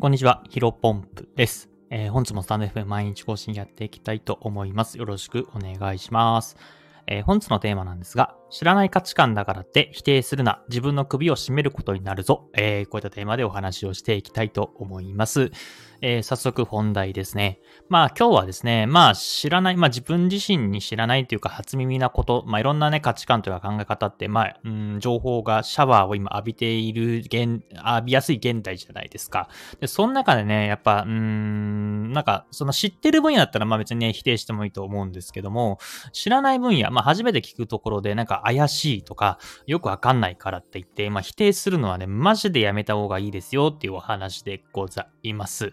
こんにちは、ヒロポンプです。えー、本日もスタンド FM 毎日更新やっていきたいと思います。よろしくお願いします。えー、本日のテーマなんですが、知らない価値観だからって否定するな、自分の首を絞めることになるぞ。えー、こういったテーマでお話をしていきたいと思います。えー、早速本題ですね。まあ今日はですね、まあ知らない、まあ自分自身に知らないというか初耳なこと、まあいろんなね価値観というか考え方って、まあ、うん、情報がシャワーを今浴びている現、浴びやすい現代じゃないですか。で、その中でね、やっぱ、うん、なんかその知ってる分野だったらまあ別にね否定してもいいと思うんですけども、知らない分野、まあ初めて聞くところでなんか怪しいとか、よくわかんないからって言って、まあ否定するのはね、マジでやめた方がいいですよっていうお話でございます。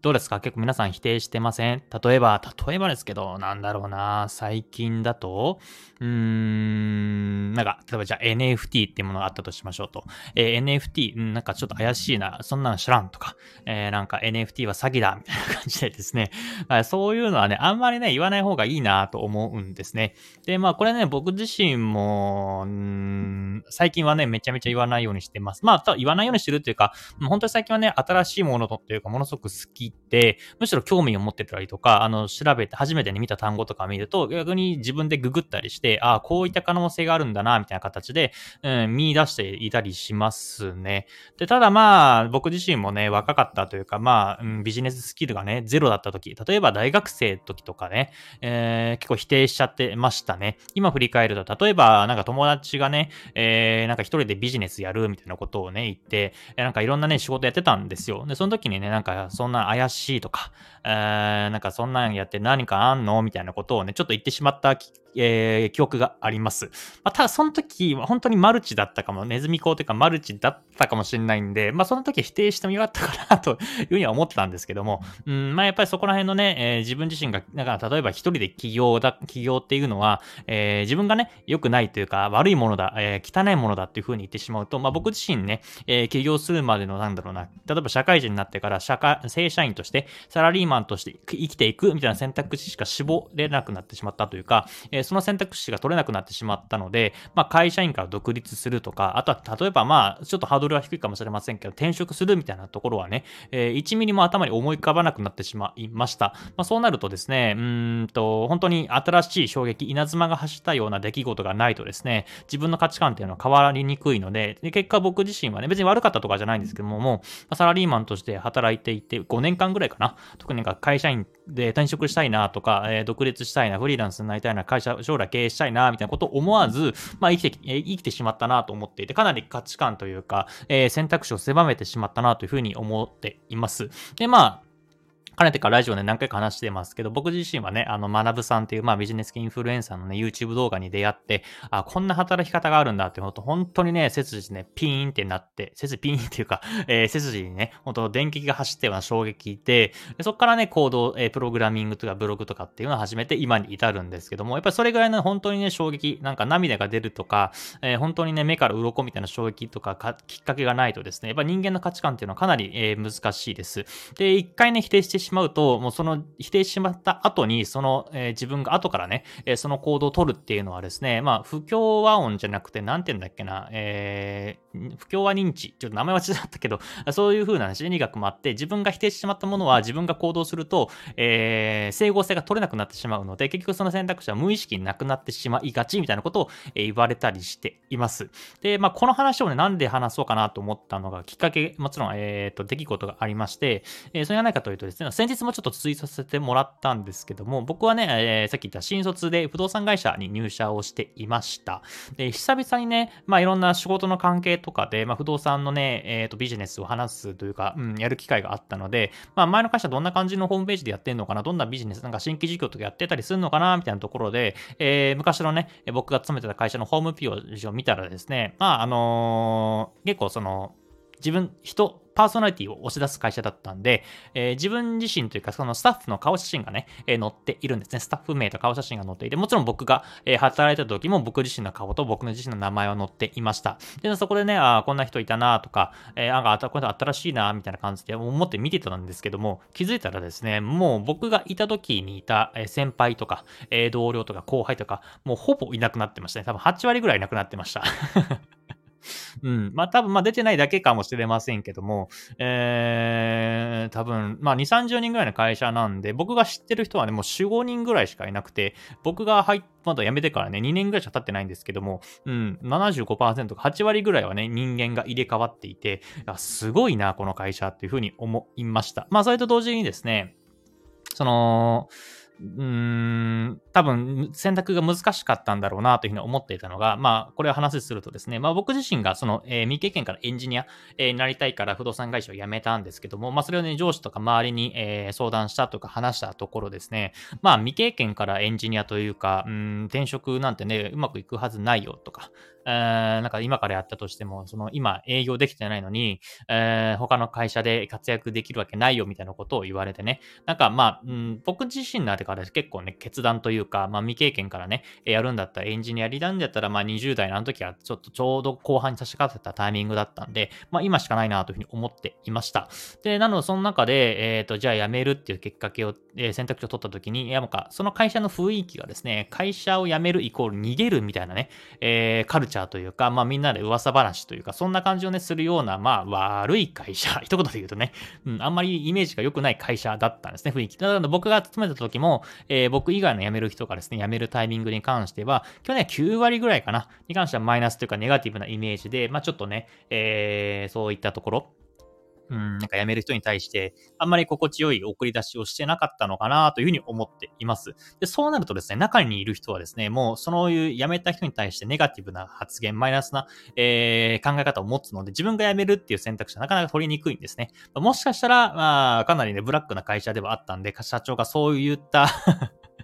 どうですか？結構皆さん否定してません？例えば、例えばですけど、なんだろうな、最近だと、うーん、なんか、例えばじゃあ NFT っていうものがあったとしましょうと。えー、NFT、なんかちょっと怪しいな、そんなの知らんとか、えー、なんか NFT は詐欺だ、みたいな感じでですね、そういうのはね、あんまりね、言わない方がいいなと思うんですね。で、まあこれね、僕自身も、ん最近はね、めちゃめちゃ言わないようにしてます。まあ、言わないようにしてるっていうか、本当に最近はね、新しいものとっていうか、ものすごく好きで、むしろ興味を持ってたりとか、あの、調べて、初めてね、見た単語とか見ると、逆に自分でググったりして、ああ、こういった可能性があるんだな、みたいな形で、うん、見出していたりしますね。で、ただまあ、僕自身もね、若かったというか、まあ、うん、ビジネススキルがね、ゼロだった時、例えば大学生の時とかね、えー、結構否定しちゃってましたね。今振り返ると、例えば、なんか友達がね、えー、なんか一人でビジネスやるみたいなことをね、言って、なんかいろんなね、仕事やってたんですよ。で、その時にね、なんかそんな怪しいとか、えー、なんかそんなんやって何かあんの？みたいなことをね、ちょっと言ってしまったえー、記憶があります。まあ、ただ、その時本当にマルチだったかも、ネズミ講というかマルチだったかもしれないんで、まあ、その時否定してもよかったかなというふうには思ってたんですけども、うん、まあ、やっぱりそこら辺のね、えー、自分自身が、だから例えば一人で起業だ、起業っていうのは、えー、自分がね、良くないというか、悪いものだ、えー、汚いものだっていうふうに言ってしまうと、まあ、僕自身ね、えー、起業するまでの、なんだろうな、例えば社会人になってから、社会、正社員として、サラリーマンとして生きていくみたいな選択肢しか絞れなくなってしまったというか、えー、その選択肢が取れなくなってしまったので、まあ、会社員から独立するとか、あとは例えばまあ、ちょっとハードルは低いかもしれませんけど、転職するみたいなところはね、え、1ミリも頭に思い浮かばなくなってしまいました。まあ、そうなるとですね、うんと、本当に新しい衝撃、稲妻が走ったような出来事がないとですね、自分の価値観っていうのは変わりにくいので、で結果僕自身はね、別に悪かったとかじゃないんですけども、もう、サラリーマンとして働いていて、5年間ぐらいかな。特になんか会社員で退職したいなとか、えー、独立したいな、フリーランスになりたいな、会社、将来経営したいな、みたいなことを思わず、まあ生きて、えー、生きてしまったなと思っていて、かなり価値観というか、えー、選択肢を狭めてしまったなというふうに思っています。で、まあ、かねてからラジオで何回か話してますけど、僕自身はね、あの、学ぶさんっていう、まあ、ビジネス系インフルエンサーのね、YouTube 動画に出会って、あ、こんな働き方があるんだって思うと、本当にね、背筋ね、ピーンってなって、背筋ピーンっていうか、えー、背筋にね、本当電気が走ったような衝撃で、でそこからね、行動、えー、プログラミングとかブログとかっていうのを始めて、今に至るんですけども、やっぱりそれぐらいの本当にね、衝撃、なんか涙が出るとか、えー、本当にね、目から鱗みたいな衝撃とかきっかけがないとですね、やっぱ人間の価値観っていうのはかなり、えー、難しいです。で、一回ね、否定してしまうと、もうそのの否定してしまった後に、その、えー、自分が後からね、えー、その行動を取るっていうのはですね、まあ、不協和音じゃなくて、なんて言うんだっけな、えー、不協和認知、ちょっと名前は違ったけど、そういう風な心理学もあって、自分が否定してしまったものは自分が行動すると、えー、整合性が取れなくなってしまうので、結局その選択肢は無意識になくなってしまいがちみたいなことを、え言われたりしています。で、まあ、この話をね、なんで話そうかなと思ったのが、きっかけ、もちろん、えっ、ー、と、出来事がありまして、えー、それは何かというとですね、先日もちょっとツイさせてもらったんですけども、僕はね、えー、さっき言った新卒で不動産会社に入社をしていました。で、久々にね、まあいろんな仕事の関係とかで、まあ不動産のね、えっ、ー、とビジネスを話すというか、うん、やる機会があったので、まあ前の会社どんな感じのホームページでやってんのかな、どんなビジネス、なんか新規事業とかやってたりするのかな、みたいなところで、えー、昔のね、僕が勤めてた会社のホームページを見たらですね、まああのー、結構その、自分、人、パーソナリティを押し出す会社だったんで、えー、自分自身というか、そのスタッフの顔写真がね、えー、載っているんですね。スタッフ名と顔写真が載っていて、もちろん僕が、えー、働いた時も僕自身の顔と僕の自身の名前は載っていました。で、そこでね、あこんな人いたなとか、えー、なんか、これ新しいなみたいな感じで思って見てたんですけども、気づいたらですね、もう僕がいた時にいた先輩とか、え、同僚とか後輩とか、もうほぼいなくなってましたね。多分8割ぐらいいなくなってました。うん。まあ多分、まあ出てないだけかもしれませんけども、えー、多分、まあ2、30人ぐらいの会社なんで、僕が知ってる人はね、もう4、5人ぐらいしかいなくて、僕が入っまだ辞めてからね、2年ぐらいしか経ってないんですけども、うん、75%か8割ぐらいはね、人間が入れ替わっていて、すごいな、この会社っていうふうに思いました。まあ、それと同時にですね、その、うーん、多分選択が難しかったんだろうなというふうに思っていたのが、まあ、これを話しするとですね、まあ僕自身がその、えー、未経験からエンジニア、えー、になりたいから不動産会社を辞めたんですけども、まあそれをね、上司とか周りに、えー、相談したとか話したところですね、まあ未経験からエンジニアというか、うん、転職なんてね、うまくいくはずないよとか、えー、なんか今からやったとしても、その今営業できてないのに、えー、他の会社で活躍できるわけないよみたいなことを言われてね、なんかまあ、うん、僕自身なってから結構ね、決断というか、まあ未経験からね、やるんだったらエンジニアリなんだったら、まあ20代のあの時はちょっとちょうど後半に差し掛かったタイミングだったんで、まあ今しかないなというふうに思っていました。で、なのでその中で、えっ、ー、と、じゃあ辞めるっていうきっかけを、えー、選択肢を取った時に、いや、もか、その会社の雰囲気がですね、会社を辞めるイコール逃げるみたいなね、えー、カルチャーというか、まあみんなで噂話というか、そんな感じをね、するような、まあ悪い会社、一言で言うとね、うん、あんまりイメージが良くない会社だったんですね、雰囲気。ただ僕が勤めた時も、えー、僕以外の辞める人がですね、辞めるタイミングに関しては、去年9割ぐらいかな、に関してはマイナスというかネガティブなイメージで、まあちょっとね、えー、そういったところ、うん、なんか辞める人に対して、あんまり心地よい送り出しをしてなかったのかなというふうに思っています。で、そうなるとですね、中にいる人はですね、もうそういう辞めた人に対してネガティブな発言、マイナスな、えー、考え方を持つので、自分が辞めるっていう選択肢はなかなか取りにくいんですね。もしかしたら、まあ、かなりね、ブラックな会社ではあったんで、社長がそういった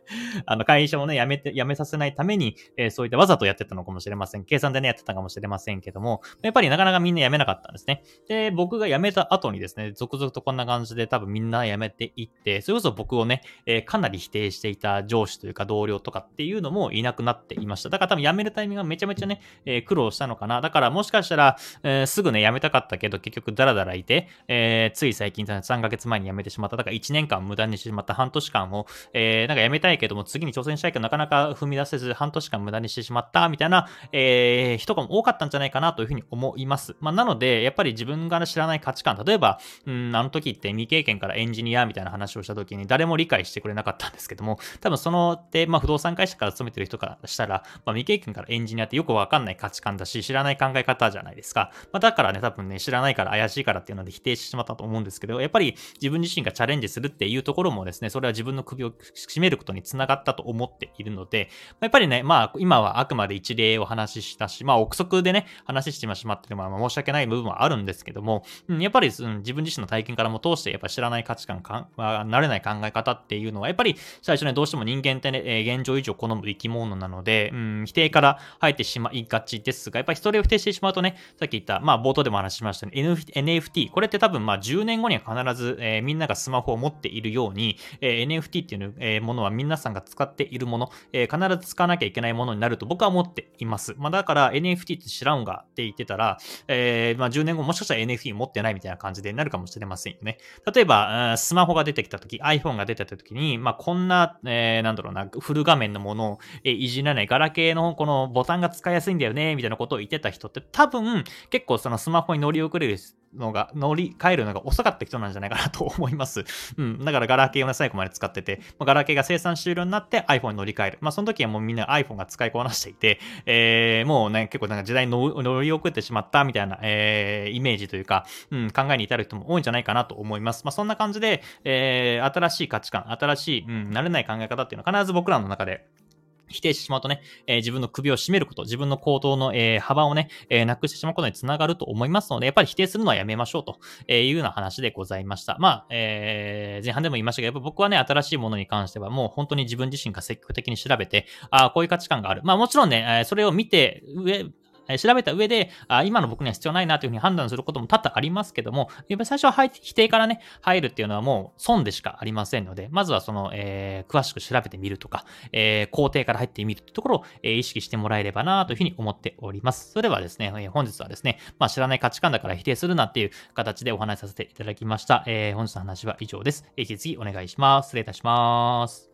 あの、会社をね、辞めて、辞めさせないために、えー、そういったわざとやってたのかもしれません。計算でね、やってたかもしれませんけども、やっぱりなかなかみんな辞めなかったんですね。で、僕が辞めた後にですね、続々とこんな感じで多分みんな辞めていって、それこそ僕をね、えー、かなり否定していた上司というか同僚とかっていうのもいなくなっていました。だから多分辞めるタイミングがめちゃめちゃね、えー、苦労したのかな。だからもしかしたら、えすぐね、辞めたかったけど結局ダラダラいて、えつい最近3ヶ月前に辞めてしまった。だから1年間無駄にしてしまった半年間を、えなんか辞めたいけども次に挑戦したいけどなかなか踏み出せず半年間無駄にしてしまったみたいな、えー、人が多かったんじゃないかなというふうに思います。まあ、なので、やっぱり自分が知らない価値観、例えば、うん、あの時って未経験からエンジニアみたいな話をした時に誰も理解してくれなかったんですけども、多分そのって、まあ、不動産会社から勤めてる人からしたら、まあ、未経験からエンジニアってよくわかんない価値観だし、知らない考え方じゃないですか。まあ、だからね、多分ね、知らないから怪しいからっていうので否定してしまったと思うんですけど、やっぱり自分自身がチャレンジするっていうところもですね、それは自分の首を絞めることにつながったと思っているので、やっぱりね、まあ、今はあくまで一例お話ししたし、まあ、憶測でね、話してしまってるのは申し訳ない部分はあるんですけども、やっぱり、うん、自分自身の体験からも通して、やっぱ知らない価値観か、まあ、慣れない考え方っていうのは、やっぱり最初ね、どうしても人間ってね、え、現状以上好む生き物なので、うん、否定から入ってしまいがちですが、やっぱりそれを否定してしまうとね、さっき言った、まあ、冒頭でも話しましたね、NFT、これって多分、まあ、10年後には必ず、えー、みんながスマホを持っているように、えー、NFT っていう、え、ものはみんな皆さんが使っているもの、えー、必ず使わなきゃいけないものになると僕は思っています。まあ、だから NFT って知らんがって言ってたら、えー、まあ、10年後もしかしたら NFT 持ってないみたいな感じでなるかもしれませんよね。例えば、スマホが出てきたとき、iPhone が出てきたときに、まあ、こんな、えー、なんだろうな、フル画面のものを、えいじらない、ガラケーのこのボタンが使いやすいんだよね、みたいなことを言ってた人って多分結構そのスマホに乗り遅れるのが、乗り換えるのが遅かった人なんじゃないかなと思います。うん。だからガラケーを、ね、最後まで使ってて、まあ、ガラケーが生産終了になって iPhone に乗り換える。まあその時はもうみんな iPhone が使いこなしていて、えー、もうね、結構なんか時代に乗り遅れてしまったみたいな、えー、イメージというか、うん、考えに至る人も多いんじゃないかなと思います。まあそんな感じで、えー、新しい価値観、新しい、うん、慣れない考え方っていうのは必ず僕らの中で否定してしまうとね、えー、自分の首を絞めること、自分の行動の、えー、幅をね、えー、なくしてしまうことにつながると思いますので、やっぱり否定するのはやめましょうというような話でございました。まあ、えー前半でも言いましたけど、やっぱ僕はね、新しいものに関してはもう本当に自分自身が積極的に調べて、ああ、こういう価値観がある。まあもちろんね、それを見て、え調べた上で、あ今の僕には必要ないなというふうに判断することも多々ありますけども、やっぱり最初は否定からね、入るっていうのはもう損でしかありませんので、まずはその、えー、詳しく調べてみるとか、えー、工程から入ってみるというところを、えー、意識してもらえればなというふうに思っております。それではですね、え本日はですね、まあ、知らない価値観だから否定するなっていう形でお話しさせていただきました。え、本日の話は以上です。引き続きお願いします。失礼いたします。